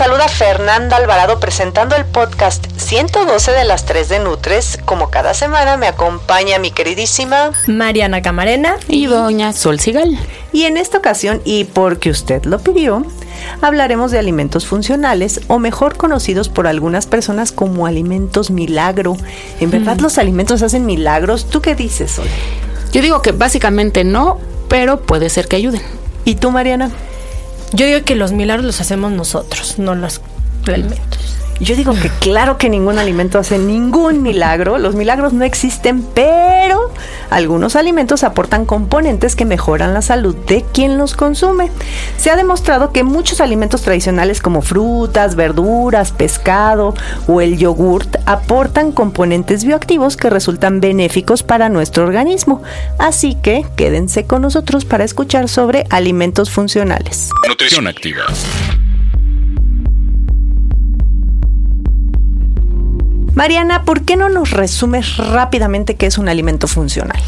Saluda Fernanda Alvarado presentando el podcast 112 de las 3 de Nutres. Como cada semana me acompaña mi queridísima Mariana Camarena y doña Sol Sigal. Y en esta ocasión, y porque usted lo pidió, hablaremos de alimentos funcionales o mejor conocidos por algunas personas como alimentos milagro. ¿En verdad Mm. los alimentos hacen milagros? ¿Tú qué dices, Sol? Yo digo que básicamente no, pero puede ser que ayuden. ¿Y tú, Mariana? Yo digo que los milagros los hacemos nosotros, no los alimentos. Yo digo que claro que ningún alimento hace ningún milagro. Los milagros no existen, pero algunos alimentos aportan componentes que mejoran la salud de quien los consume. Se ha demostrado que muchos alimentos tradicionales como frutas, verduras, pescado o el yogurt aportan componentes bioactivos que resultan benéficos para nuestro organismo. Así que quédense con nosotros para escuchar sobre alimentos funcionales. Nutrición activa. Mariana, ¿por qué no nos resumes rápidamente qué es un alimento funcional?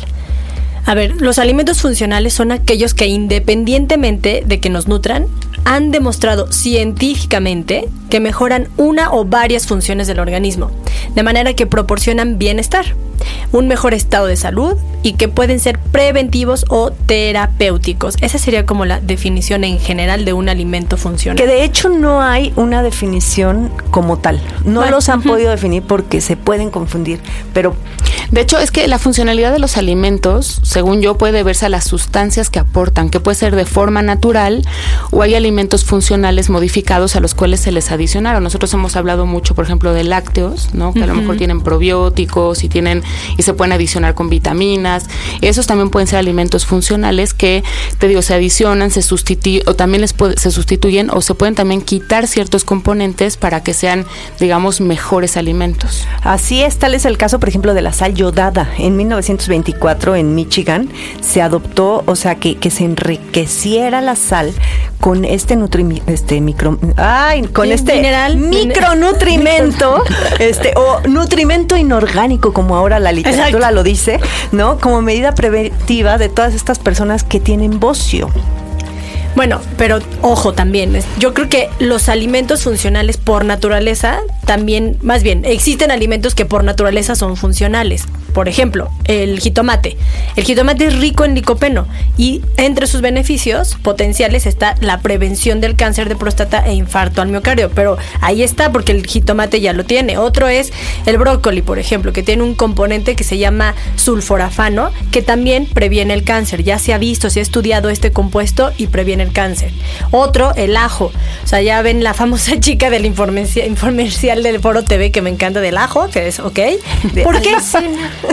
A ver, los alimentos funcionales son aquellos que independientemente de que nos nutran, han demostrado científicamente que mejoran una o varias funciones del organismo, de manera que proporcionan bienestar, un mejor estado de salud y que pueden ser preventivos o terapéuticos. Esa sería como la definición en general de un alimento funcional. Que de hecho no hay una definición como tal. No Bueno, los han podido definir porque se pueden confundir. Pero De hecho, es que la funcionalidad de los alimentos, según yo, puede verse a las sustancias que aportan, que puede ser de forma natural o hay alimentos funcionales modificados a los cuales se les adicionaron. Nosotros hemos hablado mucho, por ejemplo, de lácteos, ¿no? Que a lo mejor tienen probióticos y tienen y se pueden adicionar con vitaminas. Esos también pueden ser alimentos funcionales que te digo se adicionan, se sustituyen o también les puede- se sustituyen o se pueden también quitar ciertos componentes para que sean, digamos, mejores alimentos. así es, tal es el caso, por ejemplo, de la sal yodada. En 1924 en Michigan se adoptó, o sea, que, que se enriqueciera la sal con este nutri este micro ay, con este mineral. micronutrimento, este o nutrimento inorgánico como ahora la literatura Exacto. lo dice, ¿no? Como medida preventiva de todas estas personas que tienen bocio. Bueno, pero ojo también, yo creo que los alimentos funcionales por naturaleza también, más bien, existen alimentos que por naturaleza son funcionales. Por ejemplo, el jitomate. El jitomate es rico en licopeno y entre sus beneficios potenciales está la prevención del cáncer de próstata e infarto al miocardio. Pero ahí está porque el jitomate ya lo tiene. Otro es el brócoli, por ejemplo, que tiene un componente que se llama sulforafano, que también previene el cáncer. Ya se ha visto, se ha estudiado este compuesto y previene el cáncer. Otro, el ajo. O sea, ya ven la famosa chica del informercia- informercial del Foro TV que me encanta del ajo, que es, ¿ok? ¿Por qué?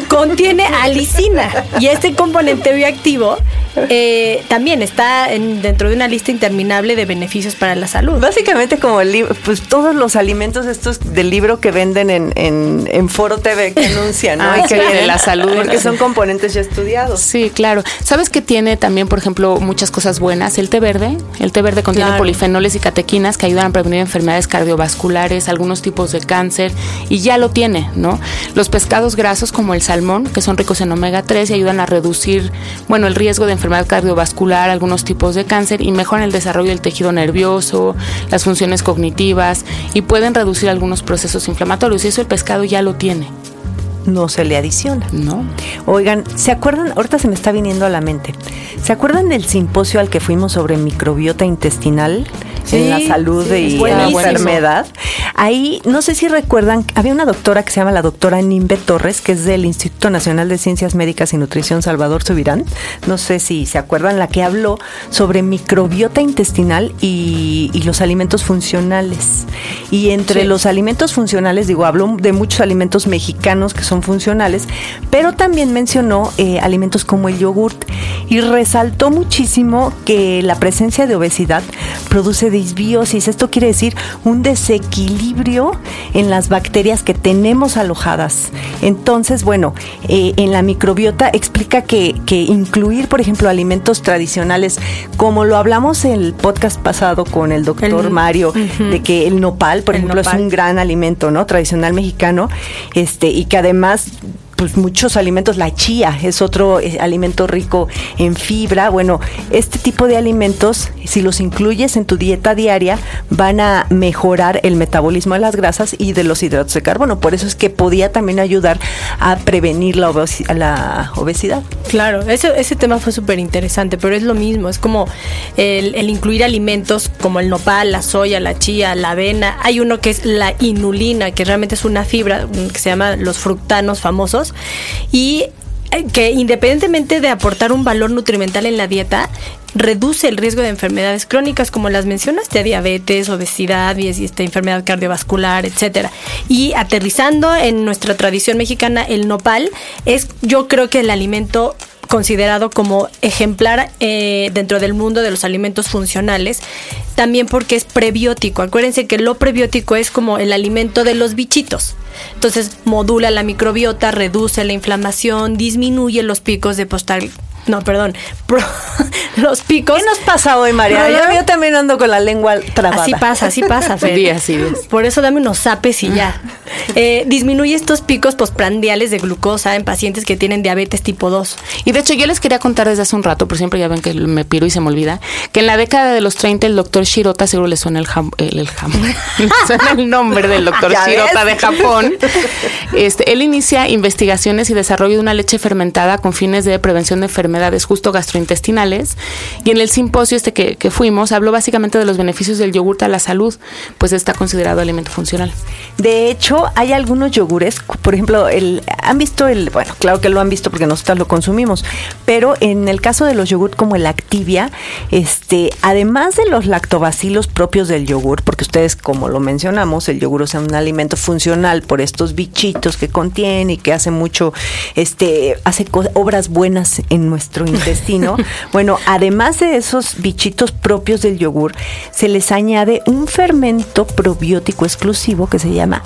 Contiene alicina. Y este componente bioactivo eh, también está en- dentro de una lista interminable de beneficios para la salud. Básicamente como el libro, pues todos los alimentos estos del libro que venden en, en, en Foro TV que anuncian, ¿no? Ah, y que sí, vienen la salud. Porque son componentes ya estudiados. Sí, claro. ¿Sabes que tiene también, por ejemplo, muchas cosas buenas? El té verde. El té verde contiene Claro. polifenoles y catequinas que ayudan a prevenir enfermedades cardiovasculares, algunos tipos de cáncer, y ya lo tiene, ¿no? Los pescados grasos como el salmón, que son ricos en omega 3 y ayudan a reducir, bueno, el riesgo de enfermedad cardiovascular, algunos tipos de cáncer y mejoran el desarrollo del tejido nervioso, las funciones cognitivas y pueden reducir algunos procesos inflamatorios. Y eso el pescado ya lo tiene. no se le adiciona. No. Oigan, ¿se acuerdan? Ahorita se me está viniendo a la mente. ¿Se acuerdan del simposio al que fuimos sobre microbiota intestinal en la salud y la enfermedad? Ahí, no sé si recuerdan, había una doctora que se llama la doctora Nimbe Torres, que es del Instituto Nacional de Ciencias Médicas y Nutrición Salvador Subirán. No sé si se acuerdan, la que habló sobre microbiota intestinal y, los alimentos funcionales. Y entre los alimentos funcionales, digo, habló de muchos alimentos mexicanos que son funcionales, pero también mencionó eh, alimentos como el yogurt y resaltó muchísimo que la presencia de obesidad produce disbiosis. Esto quiere decir un desequilibrio en las bacterias que tenemos alojadas. Entonces, bueno, eh, en la microbiota explica que, incluir, por ejemplo, alimentos tradicionales, como lo hablamos en el podcast pasado con el doctor Mario, de que el nopal, por ejemplo, es un gran alimento, ¿no? Tradicional mexicano, este, y que además pues muchos alimentos, la chía es otro eh, alimento rico en fibra. Bueno, este tipo de alimentos, si los incluyes en tu dieta diaria, van a mejorar el metabolismo de las grasas y de los hidratos de carbono. Por eso es que podía también ayudar a prevenir la, la obesidad. Claro, ese, ese tema fue súper interesante, pero es lo mismo, es como el, el incluir alimentos como el nopal, la soya, la chía, la avena. Hay uno que es la inulina, que realmente es una fibra que se llama los fructanos famosos y eh, que independientemente de aportar un valor nutrimental en la dieta, reduce el riesgo de enfermedades crónicas como las mencionaste, diabetes, obesidad y esta enfermedad cardiovascular, etcétera. Y aterrizando en nuestra tradición mexicana, el nopal es yo creo que el alimento considerado como ejemplar eh, dentro del mundo de los alimentos funcionales, también porque es prebiótico. Acuérdense que lo prebiótico es como el alimento de los bichitos. Entonces modula la microbiota, reduce la inflamación, disminuye los picos de postal no, perdón, los picos. ¿Qué nos pasa hoy, María? Yo, también ando con la lengua trabada. Así pasa, así pasa, Fer. Sí, así es. Por eso dame unos zapes y ya. Eh, disminuye estos picos postprandiales de glucosa en pacientes que tienen diabetes tipo 2. Y de hecho, yo les quería contar desde hace un rato, por siempre ya ven que me piro y se me olvida, que en la década de los 30 el doctor Shirota, seguro le suena el jam, el, suena el nombre del doctor Shirota de Japón. Este, él inicia investigaciones y desarrollo de una leche fermentada con fines de prevención de enfermedades justo gastrointestinales. Y en el simposio este que, que fuimos, habló básicamente de los beneficios del yogurt a la salud, pues está considerado alimento funcional. De hecho, hay algunos yogures, por ejemplo, el, han visto el, bueno, claro que lo han visto porque nosotros lo consumimos, pero en el caso de los yogurt como el Activia, este, además de los lactobacilos propios del yogur, porque ustedes, como lo mencionamos, el yogur es un alimento funcional por estos bichitos que contiene y que hace mucho, este, hace obras buenas en nuestro intestino, bueno, además de esos bichitos propios del yogur, se les añade un fermento probiótico exclusivo que se llama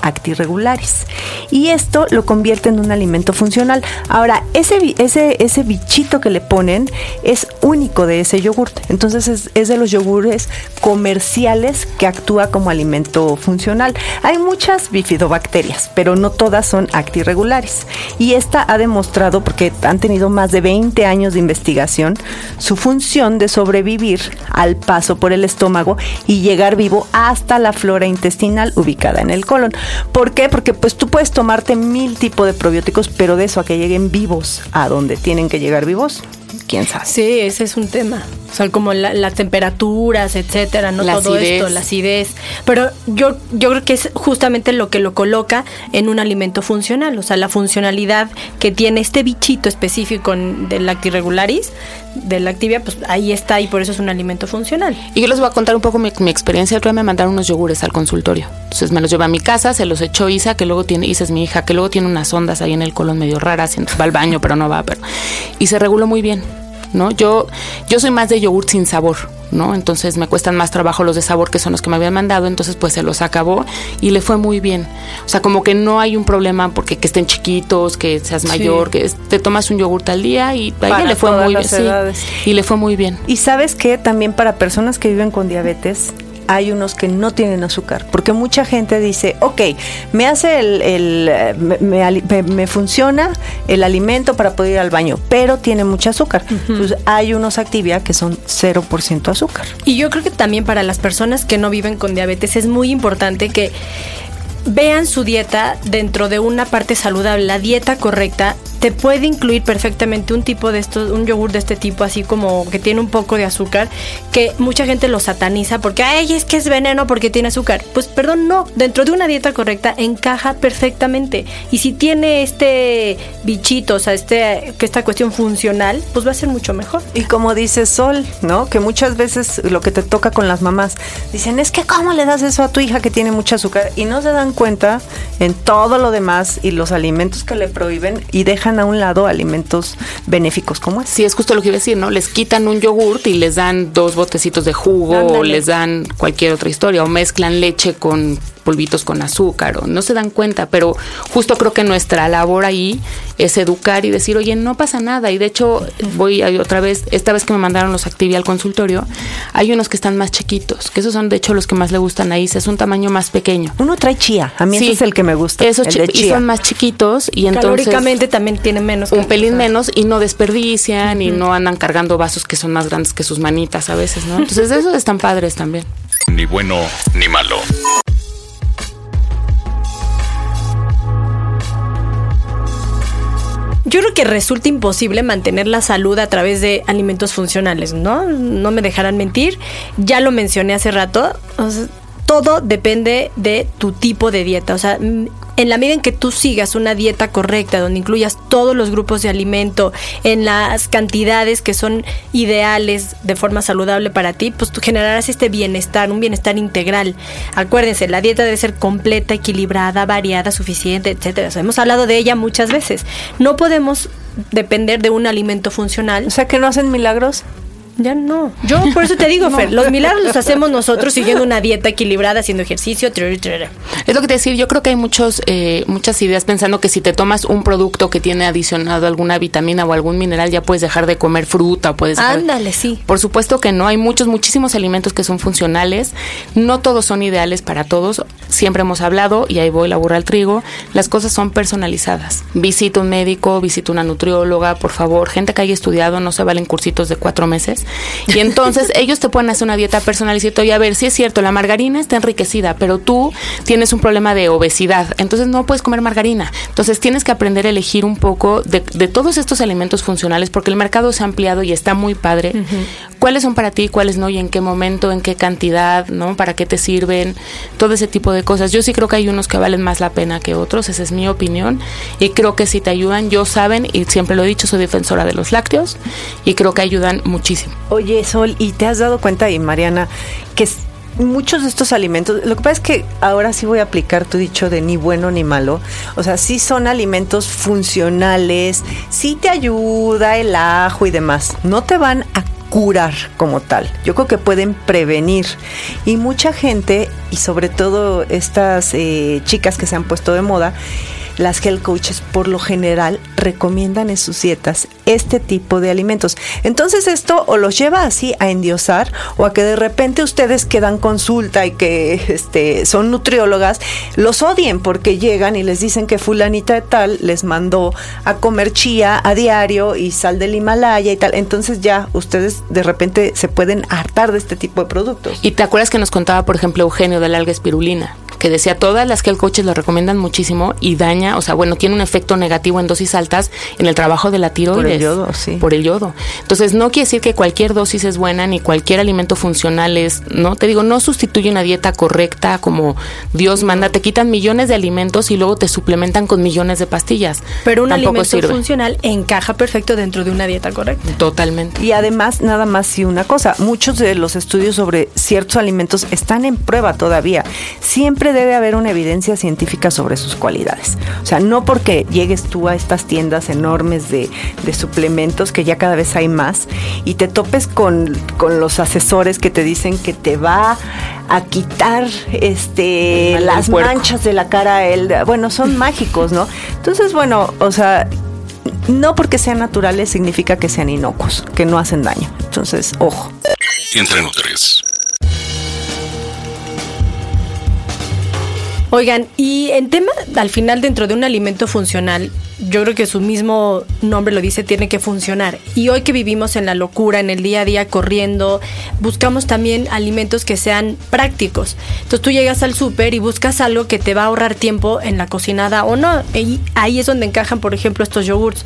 Y esto lo convierte en un alimento funcional. Ahora, ese, ese, ese bichito que le ponen es único de ese yogur. Entonces es, es de los yogures comerciales que actúa como alimento funcional. Hay muchas bifidobacterias, pero no todas son actirregulares. Y esta ha demostrado, porque han tenido más de 20 años de investigación su función de sobrevivir al paso por el estómago y llegar vivo hasta la flora intestinal ubicada en el colon. ¿Por qué? Porque pues tú puedes tomarte mil tipos de probióticos, pero de eso a que lleguen vivos a donde tienen que llegar vivos, quién sabe. Sí, ese es un tema. O sea, como las temperaturas, etcétera, no todo esto, la acidez. Pero yo, yo creo que es justamente lo que lo coloca en un alimento funcional. O sea, la funcionalidad que tiene este bichito específico del lactirregularis, del lactivia, pues ahí está y por eso es un alimento funcional. Y yo les voy a contar un poco mi, experiencia. El me mandaron unos yogures al consultorio. Entonces me los llevé a mi casa, se los echó Isa, que luego tiene, Isa es mi hija, que luego tiene unas ondas ahí en el colon medio raras, va al baño, pero no va, pero. Y se reguló muy bien ¿no? Yo, yo soy más de yogur sin sabor, ¿no? Entonces me cuestan más trabajo los de sabor que son los que me habían mandado, entonces pues se los acabó y le fue muy bien. O sea, como que no hay un problema porque que estén chiquitos, que seas mayor, que te tomas un yogur al día y a ella le fue muy bien. y le fue muy bien. Y sabes que también para personas que viven con diabetes, hay unos que no tienen azúcar, porque mucha gente dice, ok, me hace el, me, funciona el alimento para poder ir al baño, pero tiene mucho azúcar. Entonces hay unos Activia que son 0% azúcar. Y yo creo que también para las personas que no viven con diabetes es muy importante que vean su dieta dentro de una parte saludable, la dieta correcta te puede incluir perfectamente un tipo de esto, un yogur de este tipo, así como que tiene un poco de azúcar, que mucha gente lo sataniza porque, ay, es que es veneno porque tiene azúcar. Pues perdón, no, dentro de una dieta correcta encaja perfectamente. Y si tiene este bichito, o sea, este, esta cuestión funcional, pues va a ser mucho mejor. Y como dice Sol, ¿no? Que muchas veces lo que te toca con las mamás, dicen, es que ¿cómo le das eso a tu hija que tiene mucha azúcar? Y no se dan cuenta en todo lo demás y los alimentos que le prohíben y dejan a un lado alimentos benéficos como es. Sí, es justo lo que iba a decir, ¿no? Les quitan un yogurt y les dan dos botecitos de jugo o les dan cualquier otra historia o mezclan leche con polvitos con azúcar o no se dan cuenta, pero justo creo que nuestra labor ahí es educar y decir, oye, no pasa nada. Y de hecho, voy a, otra vez, esta vez que me mandaron los Activia al consultorio, hay unos que están más chiquitos, que esos son de hecho los que más le gustan ahí, es un tamaño más pequeño. Uno trae chía, a mí ese es el que me gusta. Esos y son más chiquitos y entonces... Calóricamente también tienen menos. Un pelín menos y no desperdician y no andan cargando vasos que son más grandes que sus manitas a veces, ¿no? Entonces esos están padres también. Ni bueno ni malo. Yo creo que resulta imposible mantener la salud a través de alimentos funcionales, ¿no? No me dejarán mentir. Ya lo mencioné hace rato. todo depende de tu tipo de dieta. O sea, en la medida en que tú sigas una dieta correcta, donde incluyas todos los grupos de alimento en las cantidades que son ideales de forma saludable para ti, pues tú generarás este bienestar, un bienestar integral. Acuérdense, la dieta debe ser completa, equilibrada, variada, suficiente, etcétera. hemos hablado de ella muchas veces. No podemos depender de un alimento funcional. O sea, que no hacen milagros. Ya no. Yo por eso te digo, Fer, los milagros los hacemos nosotros siguiendo una dieta equilibrada, haciendo ejercicio. Es lo que te decir, yo creo que hay muchos, eh, muchas ideas pensando que si te tomas un producto que tiene adicionado alguna vitamina o algún mineral, ya puedes dejar de comer fruta, puedes Ándale, sí. Por supuesto que no, hay muchos, muchísimos alimentos que son funcionales, no todos son ideales para todos, siempre hemos hablado, y ahí voy la burra al trigo, las cosas son personalizadas. Visita un médico, visita una nutrióloga, por favor, gente que haya estudiado, no se valen cursitos de cuatro meses y entonces ellos te pueden hacer una dieta personalizada y a ver, si es cierto, la margarina está enriquecida, pero tú tienes un problema de obesidad, entonces no puedes comer margarina. Entonces tienes que aprender a elegir un poco de, todos estos alimentos funcionales porque el mercado se ha ampliado y está muy padre. ¿Cuáles son para ti, cuáles no y en qué momento, en qué cantidad, ¿no? ¿Para qué te sirven? Todo ese tipo de cosas. Yo sí creo que hay unos que valen más la pena que otros, esa es mi opinión. Y creo que si te ayudan, yo saben, y siempre lo he dicho, soy defensora de los lácteos y creo que ayudan muchísimo. Oye, Sol, ¿y te has dado cuenta, y Mariana, que muchos de estos alimentos, lo que pasa es que ahora sí voy a aplicar tu dicho de ni bueno ni malo, o sea, sí son alimentos funcionales, sí te ayuda el ajo y demás, no te van a curar como tal. Yo creo que pueden prevenir. Y mucha gente, y sobre todo estas eh, chicas que se han puesto de moda, las health coaches por lo general recomiendan en sus dietas este tipo de alimentos. Entonces esto o los lleva así a endiosar o a que de repente ustedes que dan consulta y que este, son nutriólogas, los odien porque llegan y les dicen que fulanita de tal les mandó a comer chía a diario y sal del Himalaya y tal. Entonces ya ustedes de repente se pueden hartar de este tipo de productos. Y te acuerdas que nos contaba, por ejemplo, Eugenio de la alga espirulina que decía todas las que el coche lo recomiendan muchísimo y daña, o sea, bueno, tiene un efecto negativo en dosis altas en el trabajo de la tiroides. Por el yodo, sí. Por el yodo. Entonces, no quiere decir que cualquier dosis es buena ni cualquier alimento funcional es, ¿no? Te digo, no sustituye una dieta correcta como Dios manda, te quitan millones de alimentos y luego te suplementan con millones de pastillas. Pero un alimento funcional encaja perfecto dentro de una dieta correcta. Totalmente. Y además, nada más si una cosa, muchos de los estudios sobre ciertos alimentos están en prueba todavía. Siempre debe haber una evidencia científica sobre sus cualidades. O sea, no porque llegues tú a estas tiendas enormes de, suplementos, que ya cada vez hay más, y te topes con, los asesores que te dicen que te va a quitar este las manchas de la cara. El, bueno, son mágicos, ¿no? Entonces, bueno, o sea, no porque sean naturales significa que sean inocuos, que no hacen daño. Entonces, ojo. Entre tres. Oigan, y en tema, al final, dentro de un alimento funcional, yo creo que su mismo nombre lo dice, tiene que funcionar. Y hoy que vivimos en la locura, en el día a día, corriendo, buscamos también alimentos que sean prácticos. Entonces tú llegas al súper y buscas algo que te va a ahorrar tiempo en la cocinada o no. Ahí es donde encajan, por ejemplo, estos yogurts.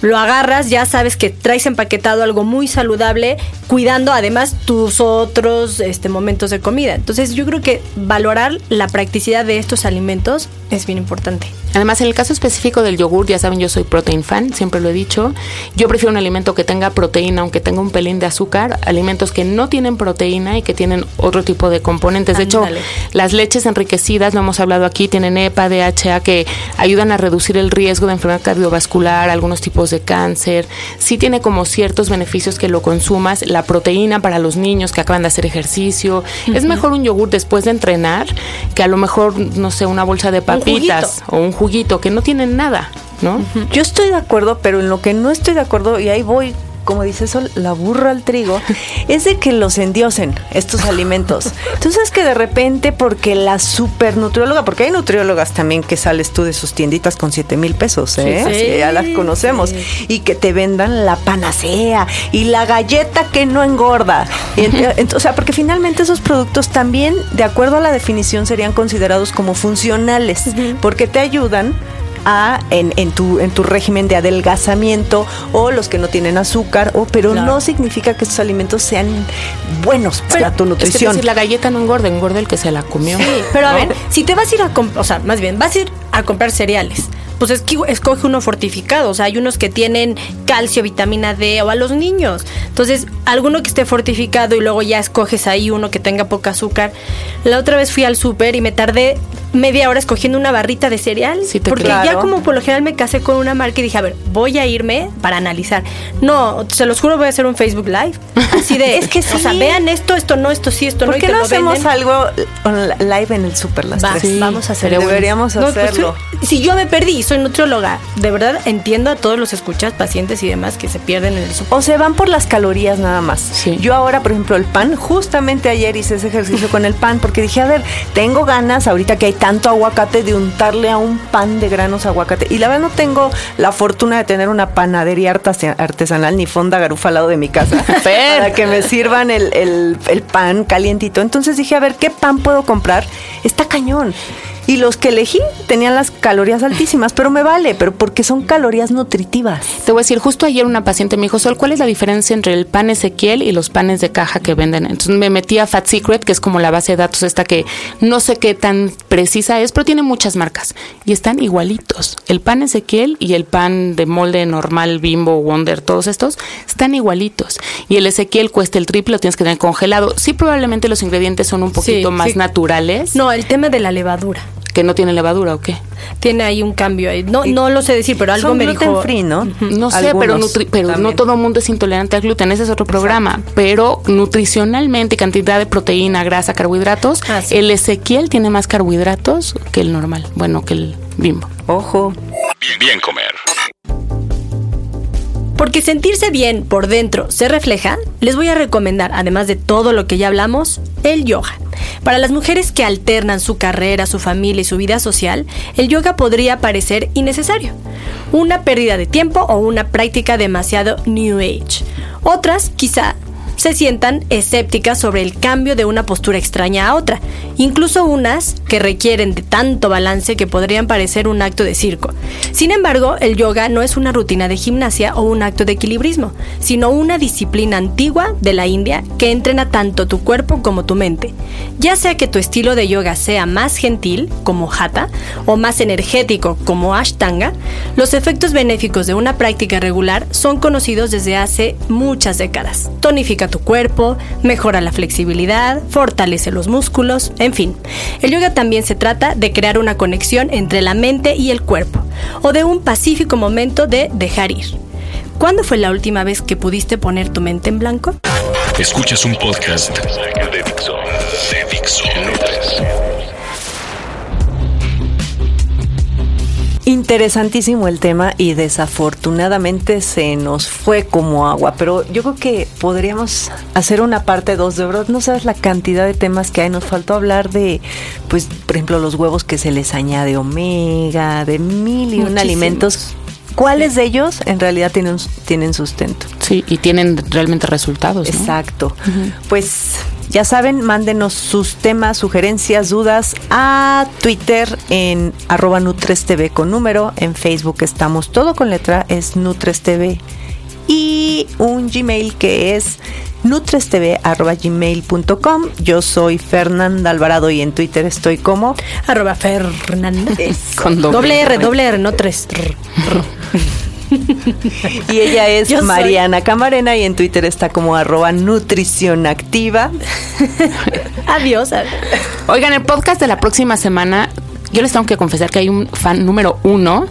Lo agarras, ya sabes que traes empaquetado algo muy saludable, cuidando además tus otros este, momentos de comida. Entonces yo creo que valorar la practicidad de estos alimentos es bien importante. Además, en el caso específico del yogur, ya saben, yo soy protein fan, siempre lo he dicho. Yo prefiero un alimento que tenga proteína, aunque tenga un pelín de azúcar, alimentos que no tienen proteína y que tienen otro tipo de componentes. De hecho, las leches enriquecidas, lo hemos hablado aquí, tienen EPA, DHA, que ayudan a reducir el riesgo de enfermedad cardiovascular, algunos tipos de cáncer. Sí tiene como ciertos beneficios que lo consumas. La proteína para los niños que acaban de hacer ejercicio. Es mejor un yogur después de entrenar que a lo mejor, no sé, una bolsa de papitas o un juguito que no tienen nada, ¿no? Yo estoy de acuerdo, pero en lo que no estoy de acuerdo, y ahí voy como dice eso, la burra al trigo, es de que los endiosen estos alimentos. Entonces que de repente, porque la super nutrióloga, porque hay nutriólogas también que sales tú de sus tienditas con 7 mil pesos, ¿eh? ya las conocemos, y que te vendan la panacea y la galleta que no engorda. o sea, porque finalmente esos productos también, de acuerdo a la definición, serían considerados como funcionales, porque te ayudan en, tu, en tu régimen de adelgazamiento o los que no tienen azúcar, o, pero no significa que estos alimentos sean buenos para tu nutrición. Es decir, la galleta no engorda, engorda el que se la comió. Sí, pero a ver, si te vas a ir a o sea, más bien, vas a ir a comprar cereales pues es que escoge uno fortificado. O sea, hay unos que tienen calcio, vitamina D o a los niños. Entonces, alguno que esté fortificado y luego ya escoges ahí uno que tenga poca azúcar. La otra vez fui al súper y me tardé media hora escogiendo una barrita de cereal. Sí, porque ya como por lo general me casé con una marca y dije, a ver, voy a irme para analizar. No, se los juro, voy a hacer un Facebook Live. Así de, es que sí. O sea, vean esto, esto no, esto sí, esto no. ¿Por qué no hacemos algo live en el súper las tres? Vamos a hacerlo. Deberíamos pues, hacerlo. si yo me perdí, soy nutrióloga, de verdad entiendo a todos los escuchas, pacientes y demás que se pierden en el. O se van por las calorías nada más. Sí. Yo ahora, por ejemplo, el pan, justamente ayer hice ese ejercicio con el pan porque dije, a ver, tengo ganas ahorita que hay tanto aguacate de untarle a un pan de granos aguacate. Y la verdad no tengo la fortuna de tener una panadería artesanal ni fonda garufa al lado de mi casa para que me sirvan el, el pan calientito. Entonces dije, a ver, ¿qué pan puedo comprar? Está cañón. Y los que elegí tenían las calorías altísimas, pero me vale, pero porque son calorías nutritivas. Te voy a decir, justo ayer una paciente me dijo, Sol, ¿cuál es la diferencia entre el pan Ezequiel y los panes de caja que venden? Entonces me metí a Fat Secret, que es como la base de datos esta que no sé qué tan precisa es, pero tiene muchas marcas y están igualitos. El pan Ezequiel y el pan de molde normal, Bimbo, Wonder, todos estos, están igualitos. Y el Ezequiel cuesta el triple, lo tienes que tener congelado. Sí, probablemente los ingredientes son un poquito más naturales. No, el tema de la levadura que no tiene levadura o qué? Tiene ahí un cambio ahí. No, no lo sé decir, pero algo me dijo. Free, ¿no? No sé, pero, pero no todo el mundo es intolerante al gluten. Ese es otro programa. Pero nutricionalmente, cantidad de proteína, grasa, carbohidratos, ah, el Ezequiel tiene más carbohidratos que el normal. Bueno, que el bimbo. Ojo. Bien, bien comer. Porque sentirse bien por dentro se refleja, les voy a recomendar, además de todo lo que ya hablamos, el yoga. Para las mujeres que alternan su carrera, su familia y su vida social, el yoga podría parecer innecesario, una pérdida de tiempo o una práctica demasiado New Age. Otras, quizá, se sientan escépticas sobre el cambio de una postura extraña a otra, incluso unas que requieren de tanto balance que podrían parecer un acto de circo. Sin embargo, el yoga no es una rutina de gimnasia o un acto de equilibrismo, sino una disciplina antigua de la India que entrena tanto tu cuerpo como tu mente. Ya sea que tu estilo de yoga sea más gentil, como hatha, o más energético, como ashtanga, los efectos benéficos de una práctica regular son conocidos desde hace muchas décadas. Tonifica tu cuerpo, mejora la flexibilidad, fortalece los músculos, en fin. El yoga también se trata de crear una conexión entre la mente y el cuerpo, o de un pacífico momento de dejar ir. ¿Cuándo fue la última vez que pudiste poner tu mente en blanco? Escuchas un podcast de. Interesantísimo el tema y desafortunadamente se nos fue como agua, pero yo creo que podríamos hacer una parte dos de verdad. No sabes la cantidad de temas que hay. Nos faltó hablar de, pues, por ejemplo, los huevos que se les añade omega, de mil y un alimentos ¿Cuáles de ellos en realidad tienen, tienen sustento? Sí, y tienen realmente resultados. Exacto. Pues ya saben, mándenos sus temas, sugerencias, dudas a Twitter en arroba NutresTV con número. En Facebook estamos todo con letra, es NutresTV. Y un Gmail que es nutrestv.gmail.com. Yo soy Fernanda Alvarado y en Twitter estoy como arroba Fernanda. Con doble, R, doble R, no tres. y ella es Mariana Camarena y en Twitter está como arroba nutrición activa. Adiós. Oigan, el podcast de la próxima semana, yo les tengo que confesar que hay un fan número uno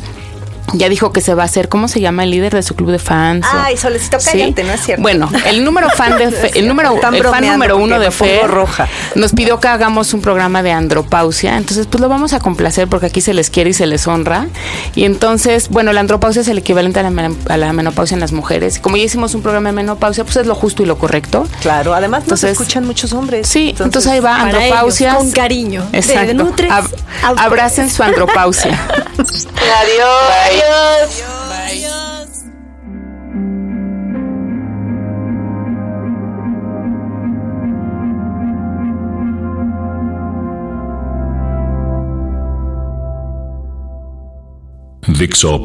ya dijo que se va a hacer, ¿cómo se llama el líder de su club de fans? Ay, Solecito, cállate, ¿no es cierto? Bueno, el número fan de el número el fan número uno de Fe roja. nos pidió que hagamos un programa de andropausia, entonces pues lo vamos a complacer porque aquí se les quiere y se les honra. Y entonces, bueno, la andropausia es el equivalente a la, menopausia en las mujeres. Como ya hicimos un programa de menopausia, pues es lo justo y lo correcto. Claro, además entonces, nos escuchan muchos hombres. Sí, entonces, ahí va andropausia. Con cariño. Exacto. abracen su andropausia. Adiós. Adiós.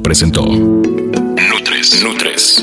Presentó Nutres. Nutres.